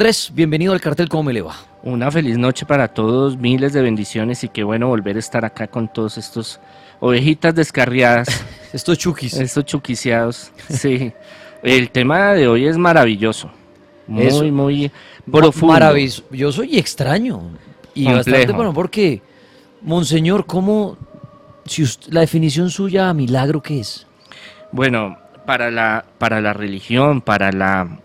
Andrés, bienvenido al cartel, ¿cómo me le va? Una feliz noche para todos, miles de bendiciones y qué bueno volver a estar acá con todos estos ovejitas descarriadas. estos chukis. Estos chuquiciados, sí. El tema de hoy es maravilloso, muy, muy profundo. Maravilloso y extraño. Y bastante bueno porque, Monseñor, ¿cómo, si la definición suya a milagro qué es? Bueno, para la, para la religión, para la,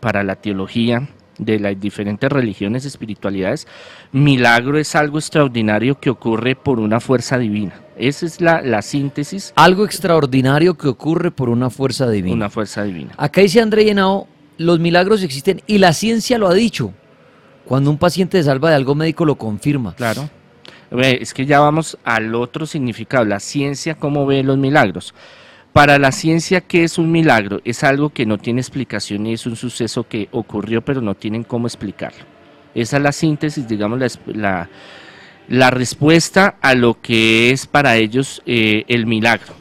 para la teología, de las diferentes religiones, espiritualidades, milagro es algo extraordinario que ocurre por una fuerza divina. Esa es la, la, síntesis. Algo extraordinario que ocurre por una fuerza divina. Una fuerza divina. Acá dice André Llenao, los milagros existen y la ciencia lo ha dicho. Cuando un paciente se salva de algo médico lo confirma. Claro. Es que ya vamos al otro significado, la ciencia, cómo ve los milagros. Para la ciencia, ¿qué es un milagro? Es algo que no tiene explicación y es un suceso que ocurrió pero no tienen cómo explicarlo. Esa es la síntesis, digamos, la, la, respuesta a lo que es para ellos eh, el milagro.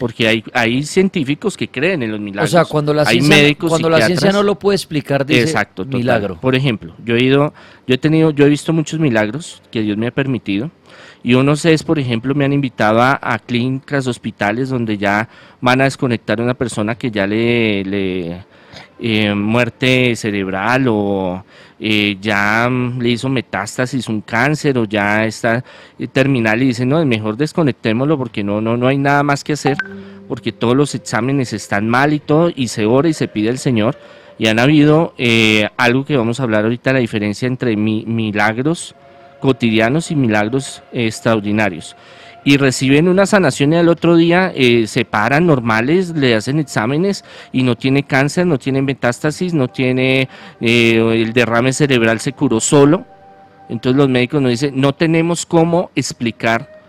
Porque hay, hay científicos que creen en los milagros. O sea, cuando la, ciencia, cuando la ciencia no lo puede explicar, dice Exacto, milagro. Por ejemplo, yo he ido, yo he tenido, yo he visto muchos milagros que Dios me ha permitido y unos es, por ejemplo, me han invitado a, clínicas, hospitales donde ya van a desconectar a una persona que ya le, le eh, muerte cerebral o eh, ya le hizo metástasis un cáncer o ya está eh, terminal y dicen, no, mejor desconectémoslo porque no, no, no hay nada más que hacer, porque todos los exámenes están mal y todo, y se ora y se pide al Señor. Y han habido algo que vamos a hablar ahorita, la diferencia entre milagros cotidianos y milagros extraordinarios. Y reciben una sanación y al otro día eh, se paran normales, le hacen exámenes y no tiene cáncer, no tiene metástasis, no tiene eh, el derrame cerebral, se curó solo. Entonces los médicos nos dicen, no tenemos cómo explicar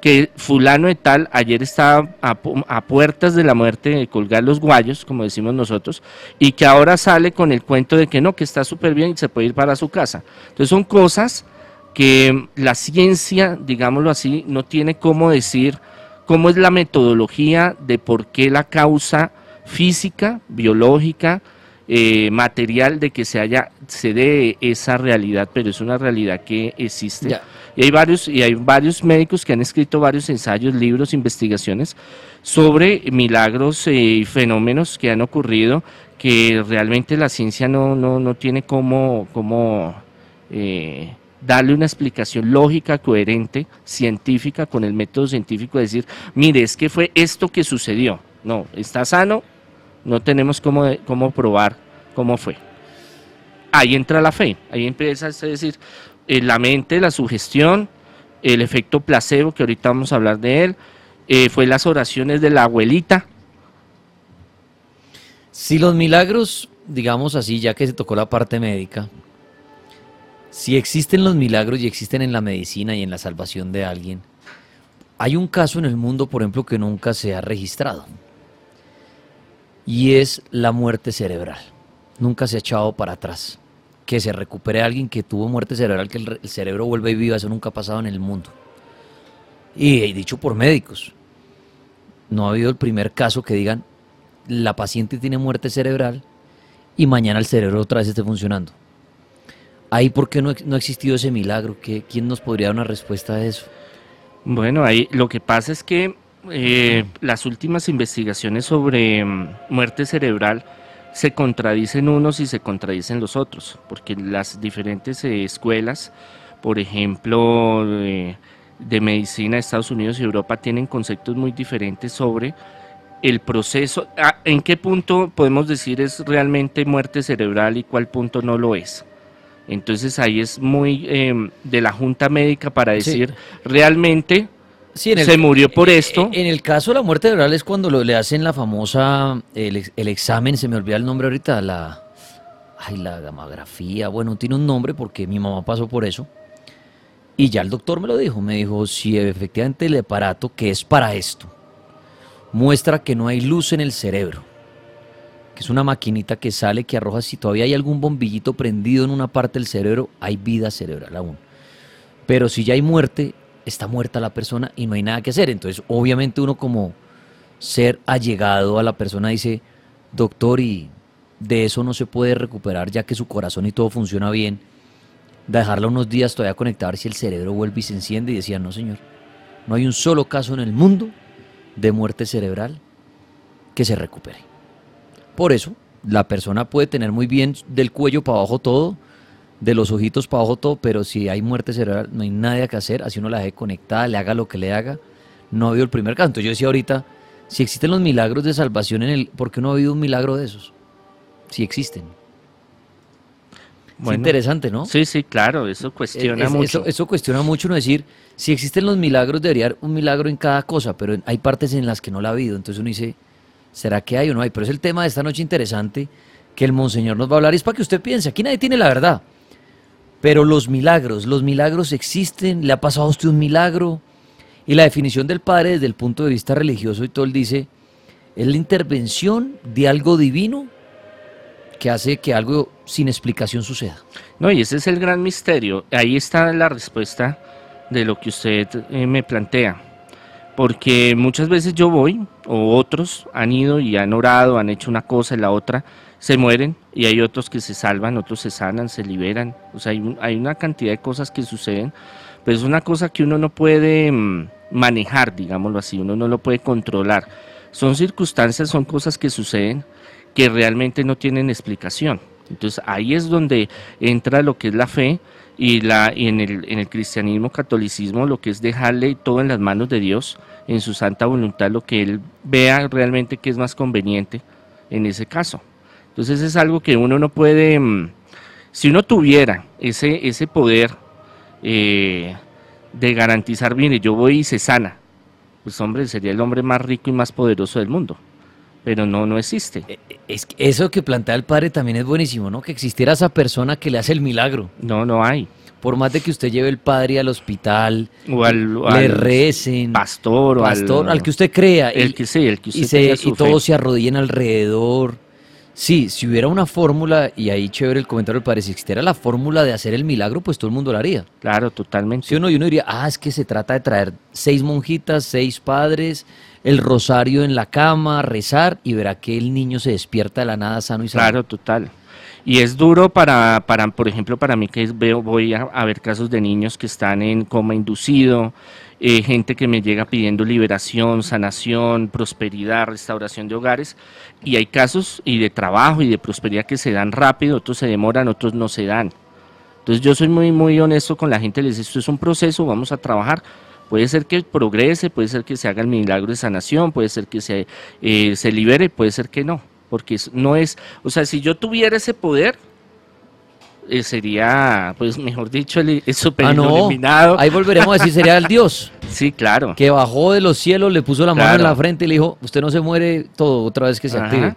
que fulano de tal ayer estaba a, a, puertas de la muerte de colgar los guayos, como decimos nosotros, y que ahora sale con el cuento de que no, que está súper bien y se puede ir para su casa. Entonces son cosas que la ciencia, digámoslo así, no tiene cómo decir cómo es la metodología de por qué la causa física, biológica, eh, material de que se haya se dé esa realidad, pero es una realidad que existe. Y hay varios y hay varios médicos que han escrito varios ensayos, libros, investigaciones sobre milagros y fenómenos que han ocurrido que realmente la ciencia no no, no tiene cómo cómo eh, darle una explicación lógica, coherente, científica, con el método científico, decir, mire, es que fue esto que sucedió. No, está sano, no tenemos cómo, cómo probar cómo fue. Ahí entra la fe, ahí empieza a decir, eh, la mente, la sugestión, el efecto placebo, que ahorita vamos a hablar de él, eh, fue las oraciones de la abuelita. Si los milagros, digamos así, ya que se tocó la parte médica, si existen los milagros y existen en la medicina y en la salvación de alguien, hay un caso en el mundo, por ejemplo, que nunca se ha registrado. Y es la muerte cerebral. Nunca se ha echado para atrás. Que se recupere alguien que tuvo muerte cerebral, que el, cerebro vuelva y viva, eso nunca ha pasado en el mundo. Y, dicho por médicos. No ha habido el primer caso que digan, la paciente tiene muerte cerebral y mañana el cerebro otra vez esté funcionando. Ahí, ¿por qué no, no ha existido ese milagro? ¿Qué, ¿Quién nos podría dar una respuesta a eso? Bueno, ahí lo que pasa es que eh, las últimas investigaciones sobre mm, muerte cerebral se contradicen unos y se contradicen los otros, porque las diferentes eh, escuelas, por ejemplo, de, de medicina de Estados Unidos y Europa, tienen conceptos muy diferentes sobre el proceso, ah, en qué punto podemos decir es realmente muerte cerebral y cuál punto no lo es. Entonces ahí es muy em, de la junta médica para decir realmente se murió por esto. En el caso de la muerte cerebral es cuando le hacen la famosa, el, examen, se me olvida el nombre ahorita, la, ay, la gamografía, bueno, tiene un nombre porque mi mamá pasó por eso. Y ya el doctor me lo dijo, me dijo, si efectivamente el aparato que es para esto muestra que no hay luz en el cerebro, que es una maquinita que sale, que arroja, si todavía hay algún bombillito prendido en una parte del cerebro, hay vida cerebral aún. Pero si ya hay muerte, está muerta la persona y no hay nada que hacer. Entonces, obviamente uno como ser allegado a la persona dice, doctor, y de eso no se puede recuperar ya que su corazón y todo funciona bien, dejarla unos días todavía conectar si el cerebro vuelve y se enciende y decía, no señor, no hay un solo caso en el mundo de muerte cerebral que se recupere. Por eso, la persona puede tener muy bien del cuello para abajo todo, de los ojitos para abajo todo, pero si hay muerte cerebral no hay nada que hacer, así uno la deje conectada, le haga lo que le haga, no ha habido el primer caso. Entonces yo decía ahorita, si existen los milagros de salvación en el, ¿por qué no ha habido un milagro de esos? Si existen. es interesante, ¿no? Sí, sí, claro, eso cuestiona mucho. Eso, eso, cuestiona mucho, no decir, si existen los milagros, debería haber un milagro en cada cosa, pero hay partes en las que no la ha habido. Entonces uno dice, ¿será que hay o no hay? Pero es el tema de esta noche interesante que el Monseñor nos va a hablar y es para que usted piense, aquí nadie tiene la verdad. Pero los milagros, los milagros existen, le ha pasado a usted un milagro. Y la definición del Padre desde el punto de vista religioso y todo, él dice, es la intervención de algo divino que hace que algo sin explicación suceda. No, y ese es el gran misterio. Ahí está la respuesta de lo que usted eh, me plantea. Porque muchas veces yo voy, o otros han ido y han orado, han hecho una cosa y la otra, se mueren y hay otros que se salvan, otros se sanan, se liberan. O sea, hay, una cantidad de cosas que suceden, pero es una cosa que uno no puede mm, manejar, digámoslo así, uno no lo puede controlar. Son circunstancias, son cosas que suceden que realmente no tienen explicación. Entonces ahí es donde entra lo que es la fe y, la, y en, el, en el cristianismo, catolicismo, lo que es dejarle todo en las manos de Dios, en su santa voluntad, lo que Él vea realmente que es más conveniente en ese caso. Entonces es algo que uno no puede, mm, si uno tuviera ese, ese poder eh, de garantizar, mire, yo voy y se sana, pues hombre, sería el hombre más rico y más poderoso del mundo pero no, no existe. Eh, eh, es eso que plantea el padre también es buenísimo, ¿no? Que existiera esa persona que le hace el milagro. No, no hay. Por más de que usted lleve el padre al hospital, o al, le recen, pastor, pastor al, que usted crea, el que sí, el que usted y, y todos se arrodillen alrededor. Sí, si hubiera una fórmula, y ahí chévere el comentario del padre, si existiera la fórmula de hacer el milagro, pues todo el mundo lo haría. Claro, totalmente. Si uno, y uno diría, ah, es que se trata de traer seis monjitas, seis padres, el rosario en la cama, rezar y verá que el niño se despierta de la nada sano y sano. Claro, total. Y es duro para, para por ejemplo, para mí que veo, voy a, ver casos de niños que están en coma inducido, eh, gente que me llega pidiendo liberación, sanación, prosperidad, restauración de hogares, y hay casos y de trabajo y de prosperidad que se dan rápido, otros se demoran, otros no se dan. Entonces yo soy muy, muy honesto con la gente, les digo, esto es un proceso, vamos a trabajar, Puede ser que progrese, puede ser que se haga el milagro de sanación, puede ser que se, eh, se libere, puede ser que no, porque no es, o sea, si yo tuviera ese poder, eh, sería, pues mejor dicho, el, super ah, Ahí volveremos a decir, sería el Dios. sí, claro. Que bajó de los cielos, le puso la mano en la frente y le dijo, usted no se muere todo otra vez que se active.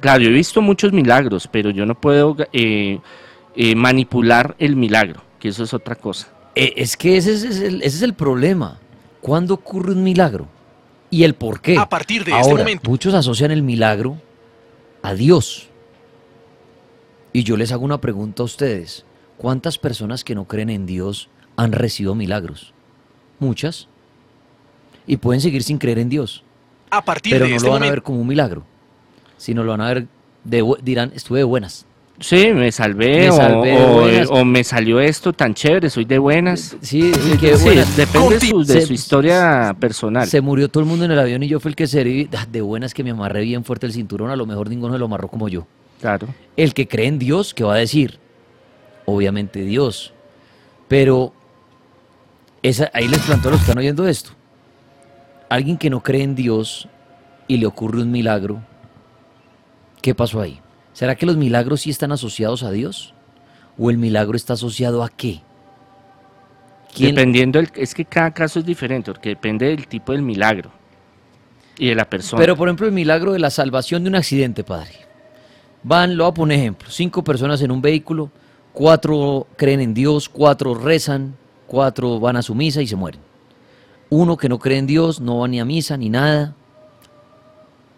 Claro, yo he visto muchos milagros, pero yo no puedo eh, manipular el milagro, que eso es otra cosa. Eh, es que ese es, el, ese es el problema. ¿Cuándo ocurre un milagro? ¿Y el por qué? A partir de este momento. Muchos asocian el milagro a Dios. Y yo les hago una pregunta a ustedes. ¿Cuántas personas que no creen en Dios han recibido milagros? Muchas. Y pueden seguir sin creer en Dios. A partir pero no lo este van a ver como un milagro, sino lo van a ver, de, dirán, estuve de buenas. Sí, me salvé, o, me salió esto tan chévere, soy de buenas. Sí, depende de su, historia personal. Se murió todo el mundo en el avión y yo fui el que se ah, de buenas que me amarré bien fuerte el cinturón, a lo mejor ninguno se lo amarró como yo. Claro. El que cree en Dios, ¿qué va a decir? Obviamente Dios. Pero esa, ahí les plantó a los que están oyendo esto. Alguien que no cree en Dios y le ocurre un milagro, ¿qué pasó ahí? ¿Será que los milagros sí están asociados a Dios? ¿O el milagro está asociado a qué? Dependiendo, es que cada caso es diferente, porque depende del tipo del milagro y de la persona. Pero por ejemplo, el milagro de la salvación de un accidente, padre. Van, lo voy a poner ejemplo, cinco personas en un vehículo, cuatro creen en Dios, cuatro rezan, cuatro van a su misa y se mueren. Uno que no cree en Dios, no va ni a misa ni nada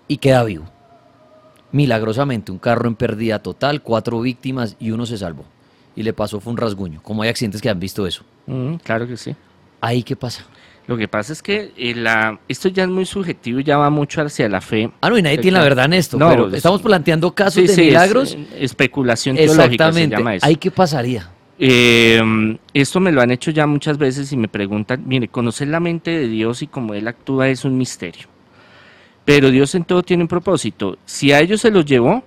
y queda vivo. Milagrosamente, un carro en pérdida total, cuatro víctimas y uno se salvó. Y le pasó fue un rasguño, como hay accidentes que han visto eso. claro que sí. ¿Ahí qué pasa? Lo que pasa es que eh, la, esto ya es muy subjetivo y ya va mucho hacia la fe. Ah, no, y nadie tiene la verdad en esto, No, pero pues, estamos planteando casos Sí, de sí, es, milagros. eh, especulación teológica se llama eso. ¿Ahí qué pasaría? Eh, esto me lo han hecho ya muchas veces y me preguntan, mire, conocer la mente de Dios y cómo Él actúa es un misterio. Pero Dios en todo tiene un propósito. Si a ellos se los llevó,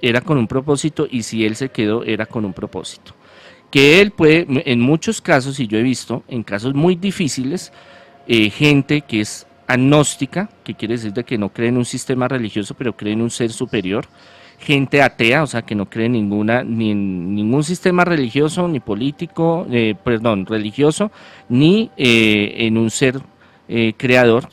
era con un propósito y si Él se quedó, era con un propósito. Que Él puede, en muchos casos, y yo he visto, en casos muy difíciles, eh, gente que es agnóstica, que quiere decir de que no cree en un sistema religioso, pero cree en un ser superior, gente atea, o sea, que no cree ninguna, ni en ningún sistema religioso, ni político, eh, perdón, religioso, ni eh, en un ser creador.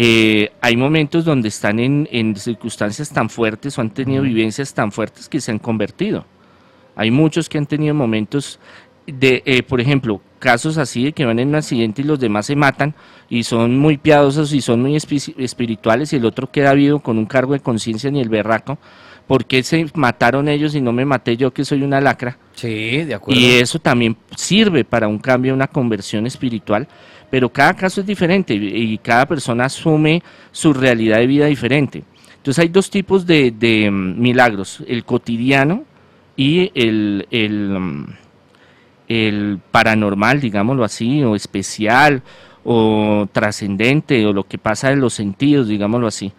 Eh, hay momentos donde están en, en circunstancias tan fuertes o han tenido vivencias tan fuertes que se han convertido. Hay muchos que han tenido momentos de, eh, por ejemplo, casos así de que van en un accidente y los demás se matan y son muy piadosos y son muy espi- espirituales y el otro queda vivo con un cargo de conciencia ni el berraco. ¿Por qué se mataron ellos y no me maté yo que soy una lacra? Sí, de acuerdo. Y eso también sirve para un cambio, una conversión espiritual, pero cada caso es diferente y cada persona asume su realidad de vida diferente. Entonces hay dos tipos de, mm, milagros, el cotidiano y mm, el paranormal, digámoslo así, o especial, o trascendente, o lo que pasa en los sentidos, digámoslo así.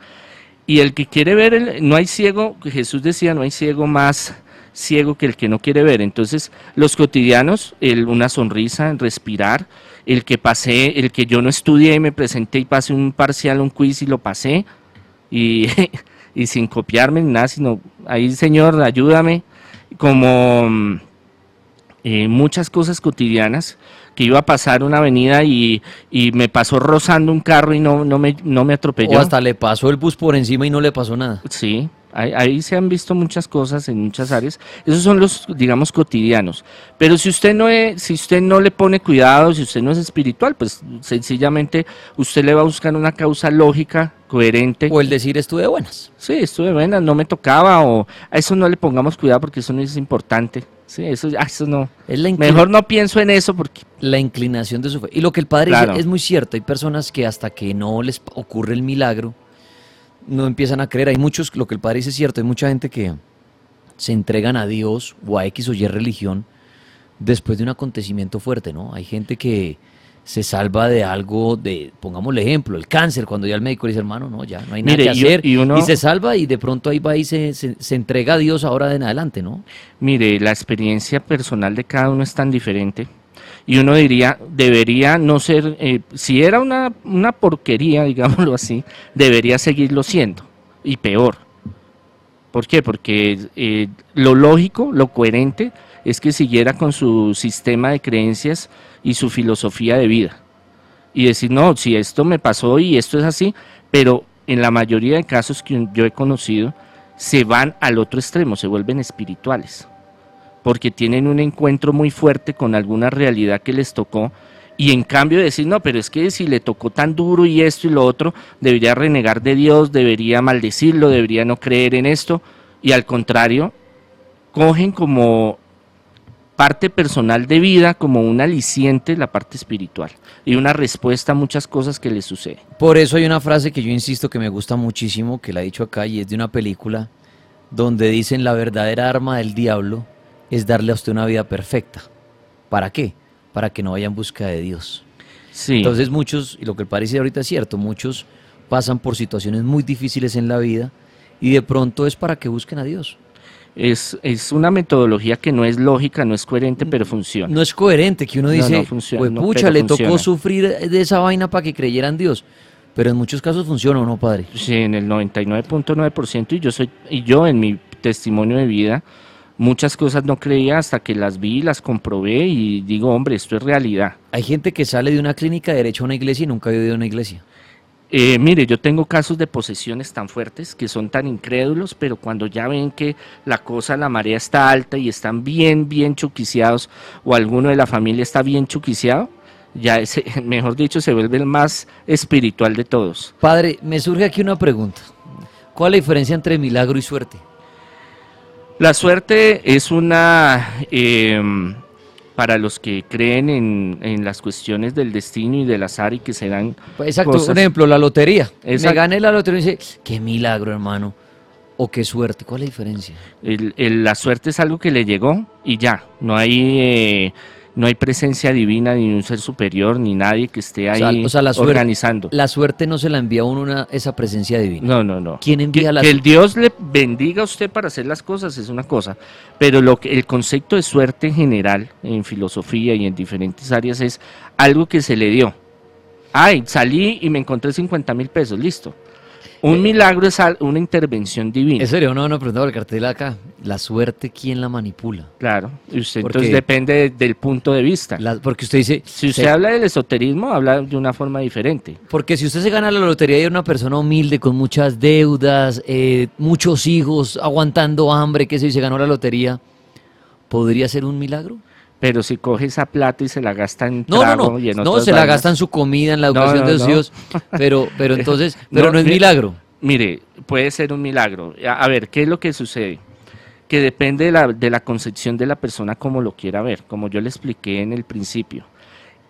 Y el que quiere ver, el- no hay ciego, Jesús decía, no hay ciego más ciego que el que no quiere ver. Entonces, los cotidianos, una sonrisa, respirar, el que pasé, el que yo no estudié y me presenté y pasé un parcial, un quiz y lo pasé, y, y sin copiarme ni nada, sino ahí, Señor, ayúdame, como mm, eh, muchas cosas cotidianas, que iba a pasar una avenida y, y me pasó rozando un carro y no, no, me, no me atropelló. O hasta le pasó el bus por encima y no le pasó nada. Sí, ahí, ahí se han visto muchas cosas en muchas áreas. Esos son los, digamos, cotidianos. Pero si usted no es, si usted no le pone cuidado, si usted no es espiritual, pues sencillamente usted le va a buscar una causa lógica, coherente. O el decir estuve buenas. Sí, estuve buena, no me tocaba o a eso no le pongamos cuidado porque eso no es importante. Sí, eso, eso no. Es la, Mejor no pienso en eso porque la inclinación de su fe. Y lo que el padre Claro. dice es muy cierto. Hay personas que hasta que no les ocurre el milagro, no empiezan a creer. Hay muchos, lo que el padre dice es cierto, hay mucha gente que se entregan a Dios o a X o Y religión después de un acontecimiento fuerte, ¿no? Hay gente que se salva de algo de, pongámosle ejemplo, el cáncer, cuando ya el médico le dice, hermano, no, ya no hay nada Mire, que y- hacer, y uno- se salva y de pronto ahí va y se, se, se entrega a Dios ahora de en adelante, ¿no? Mire, la experiencia personal de cada uno es tan diferente. Y uno diría, debería no ser, eh, si era una, una porquería, digámoslo así, debería seguirlo siendo. Y peor. ¿Por qué? Porque eh, lo lógico, lo coherente, es que siguiera con su sistema de creencias y su filosofía de vida. Y decir, no, si esto me pasó y esto es así, pero en la mayoría de casos que yo he conocido, se van al otro extremo, se vuelven espirituales porque tienen un encuentro muy fuerte con alguna realidad que les tocó y en cambio decir, no, pero es que si le tocó tan duro y esto y lo otro, debería renegar de Dios, debería maldecirlo, debería no creer en esto y al contrario, cogen como parte personal de vida, como un aliciente la parte espiritual y una respuesta a muchas cosas que les suceden. Por eso hay una frase que yo insisto que me gusta muchísimo, que la he dicho acá y es de una película, donde dicen la verdadera arma del diablo es darle a usted una vida perfecta. ¿Para qué? Para que no vaya en busca de Dios. Sí. Entonces muchos, y lo que parece ahorita es cierto, muchos pasan por situaciones muy difíciles en la vida y de pronto es para que busquen a Dios. es, es una metodología que no es lógica, no es coherente, pero funciona. No es coherente que uno No, dice, no funciona, "Pues, pucha, le tocó funciona". sufrir de esa vaina para que creyera en Dios. Pero en muchos casos funciona, ¿o no, padre? Sí, en el 99.9% y yo soy y yo en mi testimonio de vida muchas cosas no creía hasta que las vi, las comprobé y digo, hombre, esto es realidad. Hay gente que sale de una clínica derecho a una iglesia y nunca ha ido a una iglesia. Eh, mire, yo tengo casos de posesiones tan fuertes que son tan incrédulos, pero cuando ya ven que la cosa, la marea está alta y están bien, bien chuquiciados o alguno de la familia está bien chuquiciado, ya ese, mejor dicho, se vuelve el más espiritual de todos. Padre, me surge aquí una pregunta. ¿Cuál es la diferencia entre milagro y suerte? La suerte es una, eh, para los que creen en, las cuestiones del destino y del azar y que se dan. Exacto, por ejemplo, la lotería. Me gané la lotería y dice, qué milagro, hermano. O qué suerte, ¿cuál es la diferencia? la suerte es algo que le llegó y ya, no hay eh, no hay presencia divina ni un ser superior ni nadie que esté ahí organizando. La suerte no se la envía a uno una, esa presencia divina. No, no, no. ¿Quién envía que, la Que el Dios le bendiga a usted para hacer las cosas es una cosa, pero lo que el concepto de suerte en general en filosofía y en diferentes áreas es algo que se le dio. Ay, salí y me encontré 50 mil pesos, listo. Un eh, milagro es una intervención divina. ¿En serio? No, no, preguntaba el cartel acá. La suerte, ¿quién la manipula? Claro, y usted entonces depende del punto de vista. porque usted dice... Si usted habla del esoterismo, habla de una forma diferente. Porque si usted se gana la lotería y es una persona humilde, con muchas deudas, eh, muchos hijos, aguantando hambre, que se, se ganó la lotería, ¿podría ser un milagro? Pero si coge esa plata y se la gasta en no, no, no, no, se la gasta en su comida, en la educación de los hijos, pero, pero entonces, pero no, es milagro. Mire, puede ser un milagro. A, ver, ¿qué es lo que sucede? Que depende de la, de la concepción de la persona como lo quiera ver, como yo le expliqué en el principio.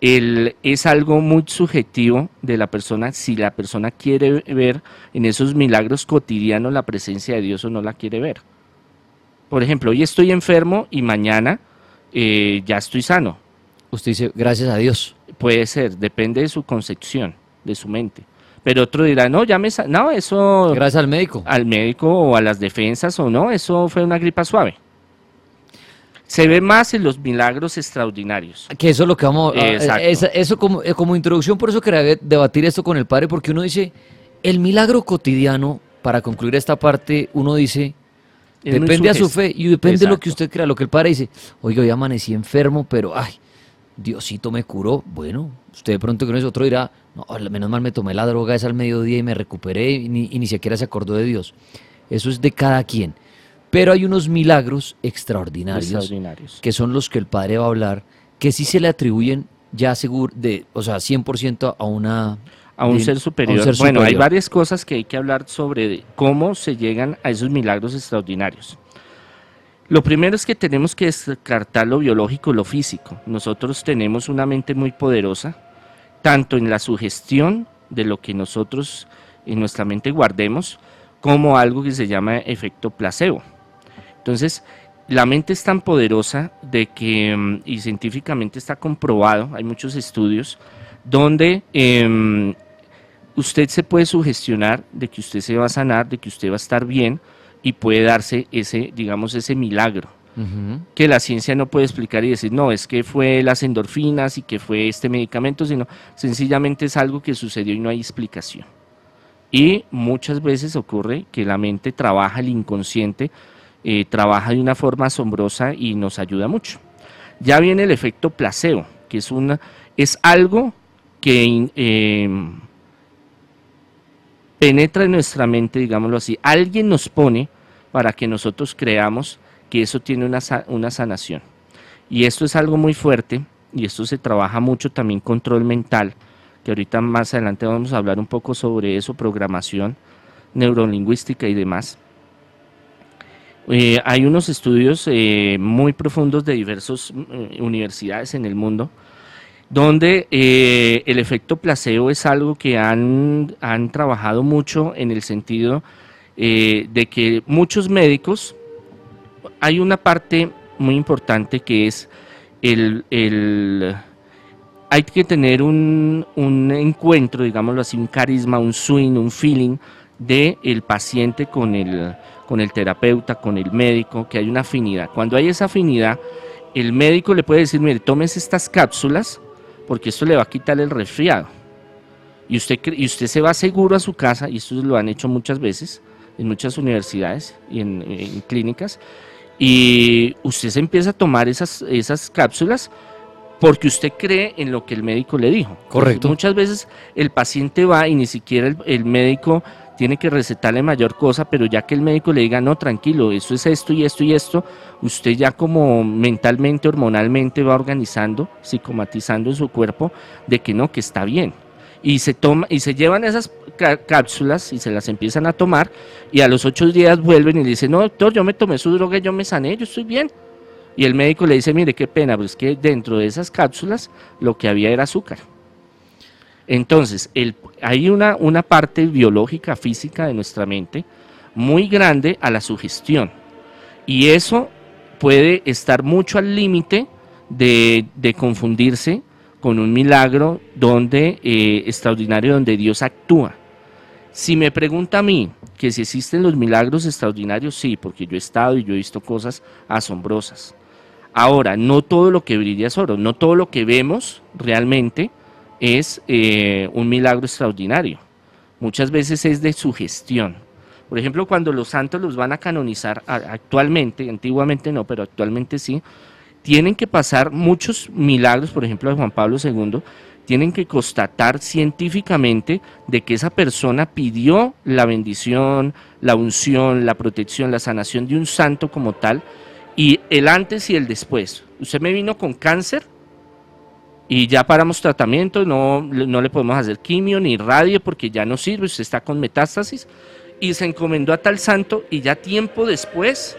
El, es algo muy subjetivo de la persona si la persona quiere ver en esos milagros cotidianos la presencia de Dios o no la quiere ver. Por ejemplo, hoy estoy enfermo y mañana eh, ya estoy sano. Usted dice, gracias a Dios. Puede ser, depende de su concepción, de su mente. Pero otro dirá, no, ya me... No, eso... Gracias al médico. Al médico o a las defensas o no, eso fue una gripa suave. Se ve más en los milagros extraordinarios. Que eso es lo que vamos a... Eh, eso como, eh, como introducción, por eso quería debatir esto con el padre, porque uno dice, el milagro cotidiano, para concluir esta parte, uno dice, depende a su fe y depende de lo que usted crea. Lo que el padre dice, oiga, hoy amanecí enfermo, pero ay, Diosito me curó. Bueno, usted de pronto con eso otro dirá, no, menos mal me tomé la droga esa al mediodía y me recuperé y ni, ni siquiera se acordó de Dios. Eso es de cada quien. Pero hay unos milagros extraordinarios, extraordinarios, que son los que el padre va a hablar, que sí se le atribuyen ya seguro, de, o sea, 100% a una a un, ser superior. bueno, hay varias cosas que hay que hablar sobre cómo se llegan a esos milagros extraordinarios. Lo primero es que tenemos que descartar lo biológico y lo físico. Nosotros tenemos una mente muy poderosa, tanto en la sugestión de lo que nosotros en nuestra mente guardemos, como algo que se llama efecto placebo. Entonces, la mente es tan poderosa de que, mm, y científicamente está comprobado, hay muchos estudios, donde eh, usted se puede sugestionar de que usted se va a sanar, de que usted va a estar bien y puede darse ese, digamos, ese milagro. Que la ciencia no puede explicar y decir, no, es que fue las endorfinas y que fue este medicamento, sino sencillamente es algo que sucedió y no hay explicación. Y muchas veces ocurre que la mente trabaja, el inconsciente eh, trabaja de una forma asombrosa y nos ayuda mucho. Ya viene el efecto placebo, que es, una, es algo que eh, penetra en nuestra mente, digámoslo así. Alguien nos pone para que nosotros creamos que eso tiene una, una sanación. Y esto es algo muy fuerte y esto se trabaja mucho también control mental, que ahorita más adelante vamos a hablar un poco sobre eso, programación neurolingüística y demás. Eh, hay unos estudios eh, muy profundos de diversas mm, universidades en el mundo donde eh, el efecto placebo es algo que han, trabajado mucho en el sentido eh, de que muchos médicos, hay una parte muy importante que es el, hay que tener un, encuentro, digámoslo así, un carisma, un swing, un feeling del el paciente con el, con el terapeuta, con el médico, que hay una afinidad. Cuando hay esa afinidad, el médico le puede decir, mire, tomes estas cápsulas, porque esto le va a quitar el resfriado. Y usted, y usted se va seguro a su casa, y esto lo han hecho muchas veces en muchas universidades y en, clínicas, y usted se empieza a tomar esas, esas cápsulas porque usted cree en lo que el médico le dijo. Correcto. muchas veces el paciente va y ni siquiera el médico tiene que recetarle mayor cosa, pero ya que el médico le diga, no, tranquilo, eso es esto y esto y esto, usted ya como mentalmente, hormonalmente va organizando, psicomatizando en su cuerpo de que no, que está bien. Y se, toma, y se llevan esas cápsulas y se las empiezan a tomar y a los ocho días vuelven y le dicen, no, doctor, yo me tomé su droga, yo me sané, yo estoy bien. Y el médico le dice, mire, qué pena, pero es que dentro de esas cápsulas lo que había era azúcar. Entonces, hay una, una parte biológica, física de nuestra mente muy grande a la sugestión. Y eso puede estar mucho al límite de, confundirse con un milagro donde, eh, extraordinario donde Dios actúa. Si me pregunta a mí que si existen los milagros extraordinarios, sí, porque yo he estado y yo he visto cosas asombrosas. Ahora, no todo lo que brilla es oro, no todo lo que vemos realmente es eh, un milagro extraordinario. Muchas veces es de sugestión. Por ejemplo, cuando los santos los van a canonizar actualmente, antiguamente no, pero actualmente sí, tienen que pasar muchos milagros, por ejemplo, de Juan Pablo II, tienen que constatar científicamente de que esa persona pidió la bendición, la unción, la protección, la sanación de un santo como tal, y el antes y el después. Usted me vino con cáncer y ya paramos tratamiento, no, no le podemos hacer quimio ni radio porque ya no sirve, usted está con metástasis y se encomendó a tal santo y ya tiempo después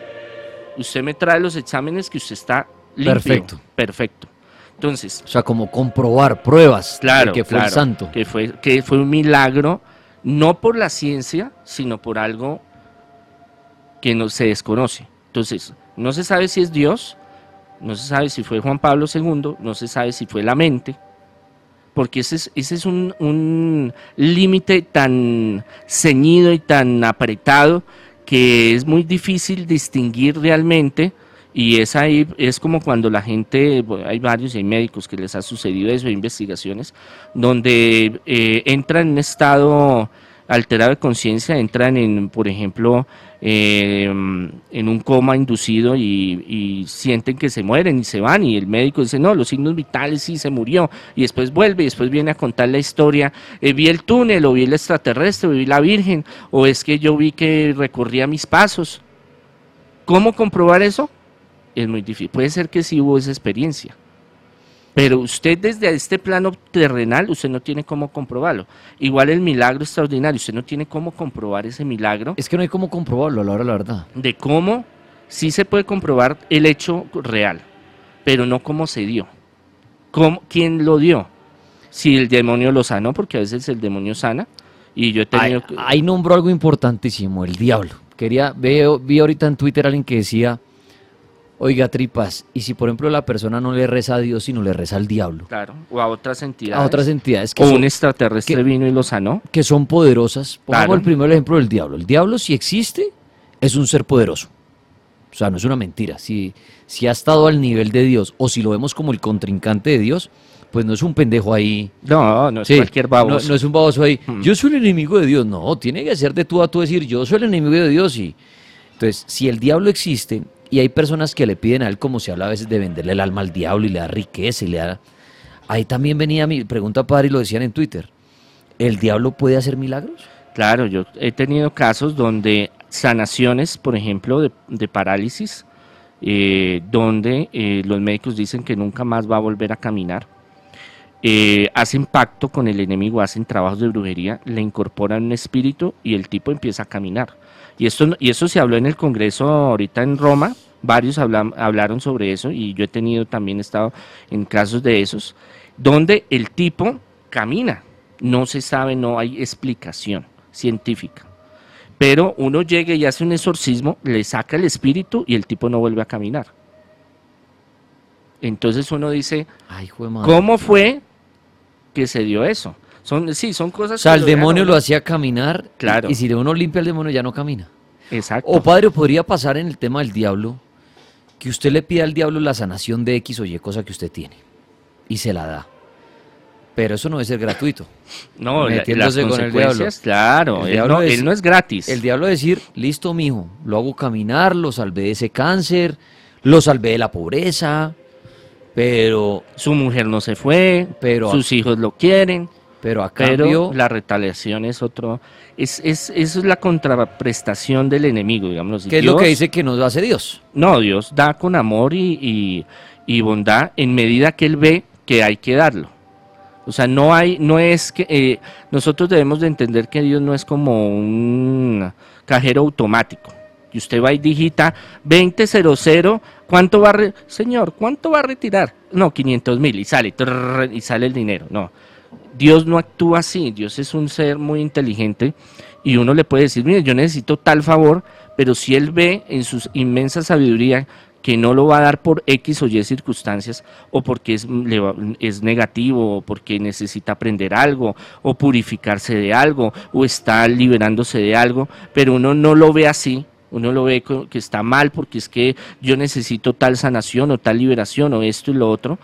usted me trae los exámenes que usted está limpio. Perfecto. Perfecto. Entonces. O sea, como comprobar pruebas claro, de que fue el santo. Que fue, que fue un milagro, no por la ciencia, sino por algo que no se desconoce. Entonces, no se sabe si es Dios, no se sabe si fue Juan Pablo II, no se sabe si fue la mente, porque ese es, ese es un, límite tan ceñido y tan apretado que es muy difícil distinguir realmente y es ahí, es como cuando la gente, hay varios hay médicos que les ha sucedido eso, hay investigaciones, donde eh, entran en un estado alterado de conciencia, entran en, por ejemplo, eh, en un coma inducido y, sienten que se mueren y se van y el médico dice, no, los signos vitales sí se murió y después vuelve y después viene a contar la historia, eh, vi el túnel o vi el extraterrestre o vi la Virgen o es que yo vi que recorría mis pasos. ¿Cómo comprobar eso? Es muy difícil. Puede ser que sí hubo esa experiencia pero usted desde este plano terrenal, usted no tiene cómo comprobarlo. Igual el milagro extraordinario, usted no tiene cómo comprobar ese milagro. Es que no hay cómo comprobarlo, a la hora la verdad. De cómo sí se puede comprobar el hecho real, pero no cómo se dio. Cómo, ¿Quién lo dio? Si el demonio lo sanó, porque a veces el demonio sana. Y yo he tenido... Ahí, ahí nombró algo importantísimo, el diablo. Quería, veo, vi ahorita en Twitter a alguien que decía Oiga, tripas, y si por ejemplo la persona no le reza a Dios, sino le reza al diablo. Claro, o a otras entidades. A otras entidades. Que o un extraterrestre vino y lo sanó. Que son poderosas. Pongamos el primer ejemplo del diablo. El diablo, si existe, es un ser poderoso. O sea, no es una mentira. Si, si ha estado al nivel de Dios, o si lo vemos como el contrincante de Dios, pues no es un pendejo ahí. No, no es cualquier baboso. No, es un baboso ahí. Hmm. Yo soy el enemigo de Dios. No, tiene que hacer de tú a tú decir, yo soy el enemigo de Dios. Y... Entonces, si el diablo existe, y hay personas que le piden a él, como se habla a veces de venderle el alma al diablo y le da riqueza y le da... Ahí también venía mi pregunta, padre, y lo decían en Twitter. ¿El diablo puede hacer milagros? Claro, yo he tenido casos donde sanaciones, por ejemplo, de, parálisis, eh, donde eh, los médicos dicen que nunca más va a volver a caminar. Eh, hacen pacto con el enemigo, hacen trabajos de brujería, le incorporan un espíritu y el tipo empieza a caminar. Y, esto, y eso se habló en el Congreso ahorita en Roma, varios hablaron sobre eso y yo he tenido también estado en casos de esos, donde el tipo camina, no se sabe, no hay explicación científica. Pero uno llega y hace un exorcismo, le saca el espíritu y el tipo no vuelve a caminar. Entonces uno dice, ¿cómo fue que se dio eso? Son, sí, son cosas. O sea, el demonio lo hacía caminar. Claro. Y, si uno limpia al demonio ya no camina. Exacto. O padre, podría pasar en el tema del diablo que usted le pida al diablo la sanación de X o Y cosa que usted tiene y se la da. Pero eso no debe ser gratuito. No, las consecuencias, claro, él no, es, él no, es, gratis. El diablo decir, listo, mijo, lo hago caminar, lo salvé de ese cáncer, lo salvé de la pobreza, pero... Su mujer no se fue, pero sus hijos lo quieren. Pero a cambio... la retaliación es otro... Es, es, es la contraprestación del enemigo, digamos. ¿Qué es lo que dice que nos hace Dios? No, Dios da con amor y, bondad en medida que Él ve que hay que darlo. O sea, no hay, no es que eh, nosotros debemos de entender que Dios no es como un cajero automático. Y usted va y digita 2000, ¿cuánto va a señor, cuánto va a retirar? No, 500 mil y sale, y sale el dinero. No, Dios no actúa así, Dios es un ser muy inteligente y uno le puede decir, mire, yo necesito tal favor, pero si él ve en su inmensa sabiduría que no lo va a dar por X o Y circunstancias, o porque es, es, negativo, o porque necesita aprender algo, o purificarse de algo, o está liberándose de algo, pero uno no lo ve así, uno lo ve que está mal porque es que yo necesito tal sanación o tal liberación o esto y lo otro.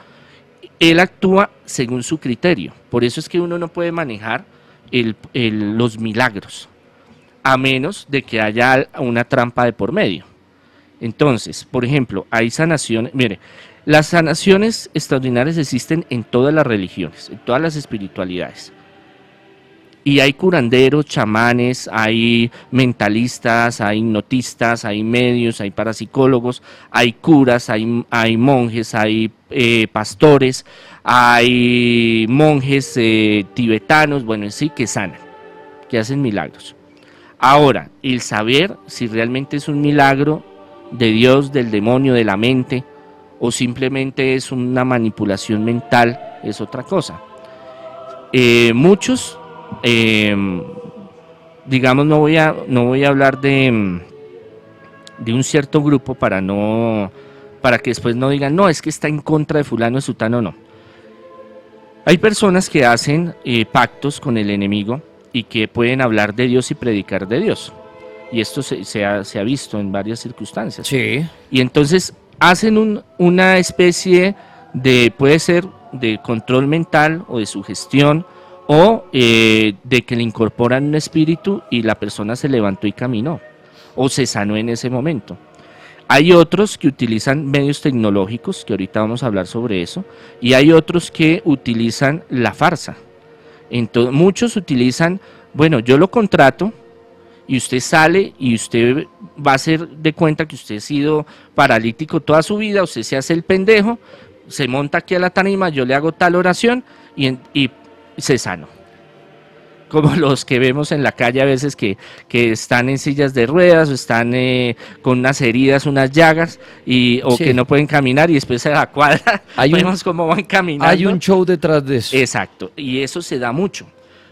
Él actúa según su criterio. Por eso es que uno no puede manejar los milagros, a menos de que haya una trampa de por medio. Entonces, por ejemplo, hay sanaciones, mire, las sanaciones extraordinarias existen en todas las religiones, en todas las espiritualidades. Y hay curanderos, chamanes, hay mentalistas, hay hipnotistas, hay medios, hay parapsicólogos, hay curas, hay, monjes, hay eh, pastores, hay monjes eh, tibetanos, bueno, en sí, que sanan, que hacen milagros. Ahora, el saber si realmente es un milagro de Dios, del demonio, de la mente, o simplemente es una manipulación mental, es otra cosa. Eh, muchos, em, digamos, no voy, a, no voy a hablar de, de un cierto grupo para no para que después no digan, no, es que está en contra de fulano, de sutano, no. Hay personas que hacen eh, pactos con el enemigo y que pueden hablar de Dios y predicar de Dios. Y esto se, ha, visto en varias circunstancias. Sí. Y entonces hacen una especie de, puede ser de control mental o de sugestión o eh, de que le incorporan un espíritu y la persona se levantó y caminó o se sanó en ese momento. Hay otros que utilizan medios tecnológicos, que ahorita vamos a hablar sobre eso, y hay otros que utilizan la farsa. Entonces, muchos utilizan, bueno, yo lo contrato, y usted sale y usted va a ser de cuenta que usted ha sido paralítico toda su vida, usted se hace el pendejo, se monta aquí a la tarima, yo le hago tal oración y se sano. Como los que vemos en la calle a veces que, que están en sillas de ruedas o están eh, con unas heridas, unas llagas y, o que no pueden caminar y después se la cuadra vemos cómo van caminando. Hay un show detrás de eso. Exacto, y eso se da mucho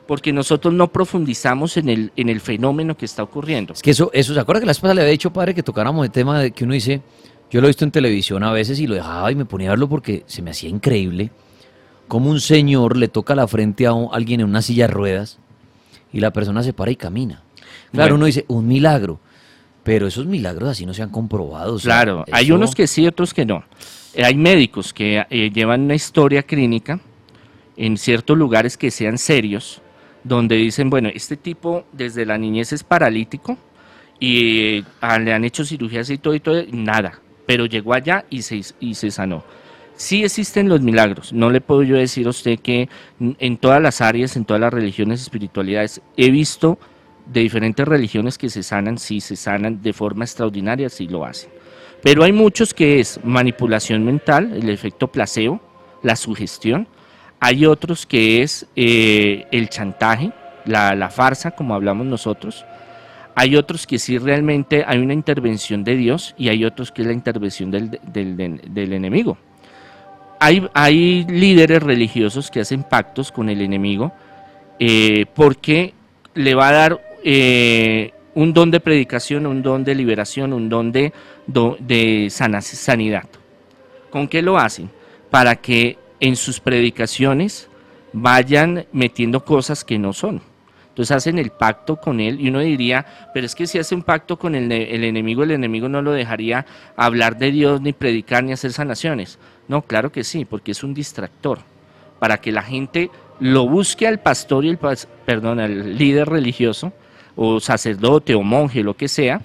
porque nosotros no profundizamos en el, en el fenómeno que está ocurriendo. Es que eso, eso, ¿se acuerda que la esposa le había dicho, padre, que tocáramos el tema de que uno dice, yo lo he visto en televisión a veces y lo dejaba y me ponía a verlo porque se me hacía increíble cómo un señor le toca la frente a alguien en una silla de ruedas y la persona se para y camina. Claro, uno dice, un milagro, pero esos milagros así no se han comprobado. claro, hay unos que sí, otros que no. Hay médicos que eh, llevan una historia clínica en ciertos lugares que sean serios, donde dicen, bueno, este tipo desde la niñez es paralítico y ah, le han hecho cirugías y todo y todo, nada, pero llegó allá y se, y se sanó. Sí existen los milagros, no le puedo yo decir a usted que en todas las áreas, en todas las religiones, espiritualidades, he visto de diferentes religiones que se sanan, sí se sanan de forma extraordinaria, sí lo hacen. Pero hay muchos que es manipulación mental, el efecto placebo, la sugestión, hay otros que es eh, el chantaje, la, farsa, como hablamos nosotros. Hay otros que sí realmente hay una intervención de Dios y hay otros que es la intervención del, enemigo. Hay, líderes religiosos que hacen pactos con el enemigo eh, porque le va a dar eh, un don de predicación, un don de liberación, un don de, de sanidad. ¿Con qué lo hacen? Para que en sus predicaciones vayan metiendo cosas que no son. Entonces hacen el pacto con él y uno diría, pero es que si hace un pacto con el, enemigo, el enemigo no lo dejaría hablar de Dios, ni predicar, ni hacer sanaciones. No, claro que sí, porque es un distractor. Para que la gente lo busque al pastor y el, perdón, al líder religioso, o sacerdote, o monje, lo que sea,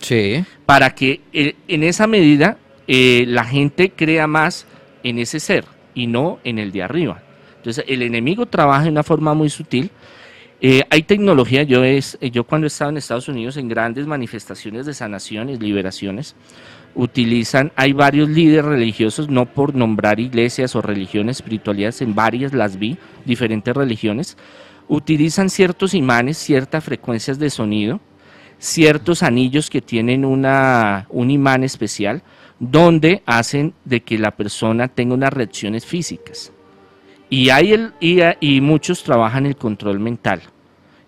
para que eh, en esa medida eh, la gente crea más en ese ser y no en el de arriba. Entonces el enemigo trabaja de una forma muy sutil. Eh, hay tecnología, yo, es, yo cuando he estado en Estados Unidos en grandes manifestaciones de sanaciones, liberaciones, utilizan, hay varios líderes religiosos, no por nombrar iglesias o religiones, espiritualidades, en varias las vi, diferentes religiones, utilizan ciertos imanes, ciertas frecuencias de sonido, ciertos anillos que tienen una, un imán especial donde hacen de que la persona tenga unas reacciones físicas. Y, hay el, y, muchos trabajan el control mental.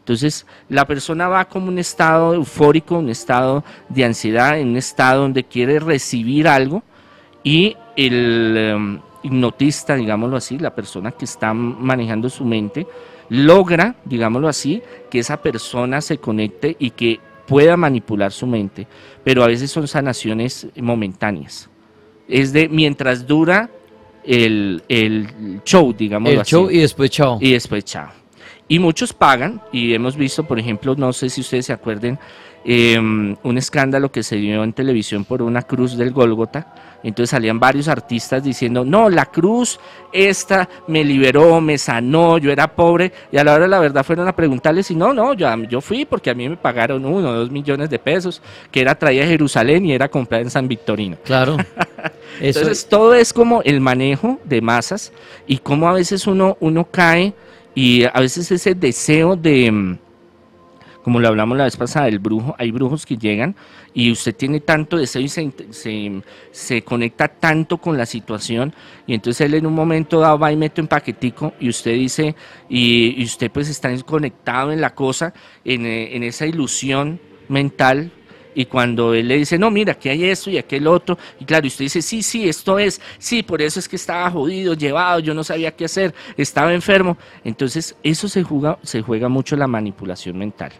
Entonces, la persona va como un estado eufórico, un estado de ansiedad, en un estado donde quiere recibir algo y el em, hipnotista, digámoslo así, la persona que está manejando su mente, logra, digámoslo así, que esa persona se conecte y que pueda manipular su mente, pero a veces son sanaciones momentáneas. Es de mientras dura el, show, digámoslo así. El show y después chao. Y después chao. Y muchos pagan, y hemos visto, por ejemplo, no sé si ustedes se acuerden, em, un escándalo que se dio en televisión por una cruz del Gólgota, entonces salían varios artistas diciendo, no, la cruz, esta me liberó, me sanó, yo era pobre. Y a la hora de la verdad fueron a preguntarles y no, no, yo, yo fui porque a mí me pagaron uno o dos millones de pesos, que era traída de Jerusalén y era comprada en San Victorino. Claro. Entonces todo es como el manejo de masas y cómo a veces uno, uno cae y a veces ese deseo de como lo hablamos la vez pasada, el brujo, hay brujos que llegan y usted tiene tanto deseo y se, se, conecta tanto con la situación y entonces él en un momento dado va y mete un paquetico y usted dice, y, usted pues está conectado en la cosa, en, eh, en esa ilusión mental y cuando él le dice, no, mira, aquí hay esto y aquel otro, y claro, usted dice, sí, sí, esto es, sí, por eso es que estaba jodido, llevado, yo no sabía qué hacer, estaba enfermo. Entonces, eso se juega, se juega mucho la manipulación mental.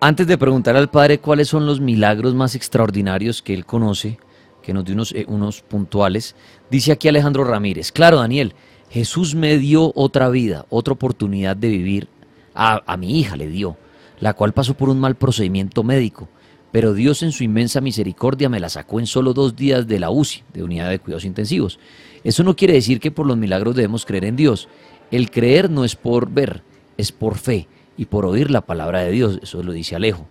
Antes de preguntar al Padre cuáles son los milagros más extraordinarios que él conoce, que nos dio unos, eh, unos puntuales, dice aquí Alejandro Ramírez, claro Daniel, Jesús me dio otra vida, otra oportunidad de vivir, a, a mi hija le dio, la cual pasó por un mal procedimiento médico, pero Dios en su inmensa misericordia me la sacó en solo dos días de la UCI, de unidad de cuidados intensivos. Eso no quiere decir que por los milagros debemos creer en Dios. El creer no es por ver, es por fe y por oír la palabra de Dios. Eso lo dice Alejo.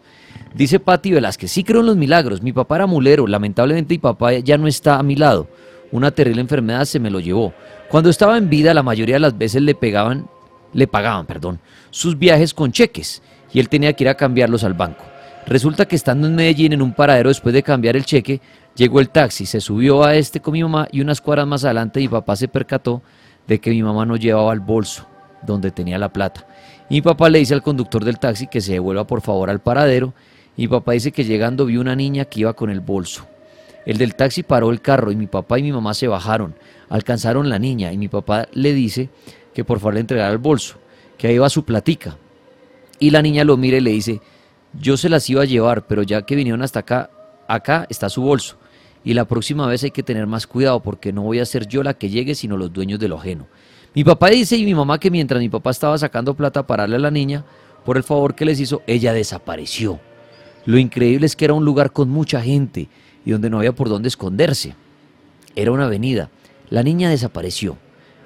Dice Patti Velázquez, sí creo en los milagros. Mi papá era mulero, lamentablemente mi papá ya no está a mi lado. Una terrible enfermedad se me lo llevó. Cuando estaba en vida, la mayoría de las veces le pegaban, le pagaban, perdón, sus viajes con cheques y él tenía que ir a cambiarlos al banco. Resulta que estando en Medellín en un paradero después de cambiar el cheque, llegó el taxi, se subió a este con mi mamá y unas cuadras más adelante mi papá se percató de que mi mamá no llevaba el bolso donde tenía la plata. Y mi papá le dice al conductor del taxi que se devuelva por favor al paradero. Y mi papá dice que llegando vio una niña que iba con el bolso. El del taxi paró el carro y mi papá y mi mamá se bajaron. Alcanzaron la niña y mi papá le dice que por favor le entregara el bolso, que ahí va su platica. Y la niña lo mira y le dice, yo se las iba a llevar, pero ya que vinieron hasta acá, acá está su bolso. Y la próxima vez hay que tener más cuidado porque no voy a ser yo la que llegue, sino los dueños de lo ajeno. Mi papá dice y mi mamá que mientras mi papá estaba sacando plata para darle a la niña, por el favor que les hizo, ella desapareció. Lo increíble es que era un lugar con mucha gente y donde no había por dónde esconderse. Era una avenida. La niña desapareció.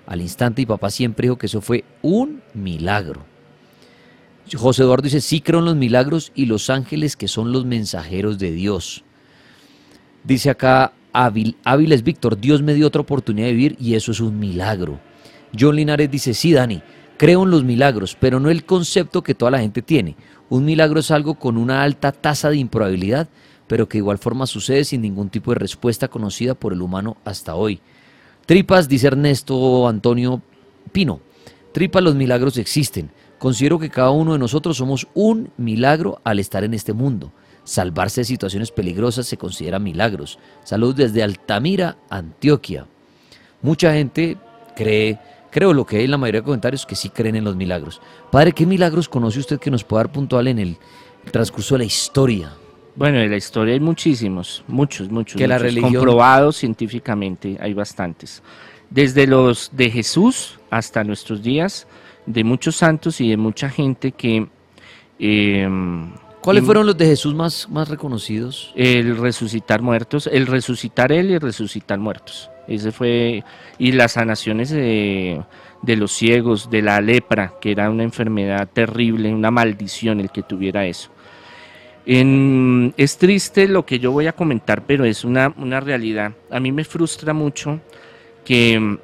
Al instante mi papá siempre dijo que eso fue un milagro. José Eduardo dice, sí creo en los milagros y los ángeles que son los mensajeros de Dios. Dice acá Áviles Víctor, Dios me dio otra oportunidad de vivir y eso es un milagro. John Linares dice, sí, Dani, creo en los milagros, pero no el concepto que toda la gente tiene. Un milagro es algo con una alta tasa de improbabilidad, pero que de igual forma sucede sin ningún tipo de respuesta conocida por el humano hasta hoy. Tripas, dice Ernesto Antonio Pino, tripas los milagros existen. Considero que cada uno de nosotros somos un milagro al estar en este mundo. Salvarse de situaciones peligrosas se considera milagros. Salud desde Altamira, Antioquia. Mucha gente cree creo lo que hay en la mayoría de comentarios que sí creen en los milagros. Padre, ¿qué milagros conoce usted que nos pueda dar puntual en el, transcurso de la historia? Bueno, en la historia hay muchísimos, muchos, muchos. Que la religión... Comprobados científicamente, hay bastantes. Desde los de Jesús hasta nuestros días, de muchos santos y de mucha gente que... Em, ¿Cuáles fueron los de Jesús más, más reconocidos? El resucitar muertos, el resucitar él y el resucitar muertos. Ese fue, y las sanaciones de, los ciegos, de la lepra, que era una enfermedad terrible, una maldición el que tuviera eso. es triste lo que yo voy a comentar, pero es una, realidad. A mí me frustra mucho que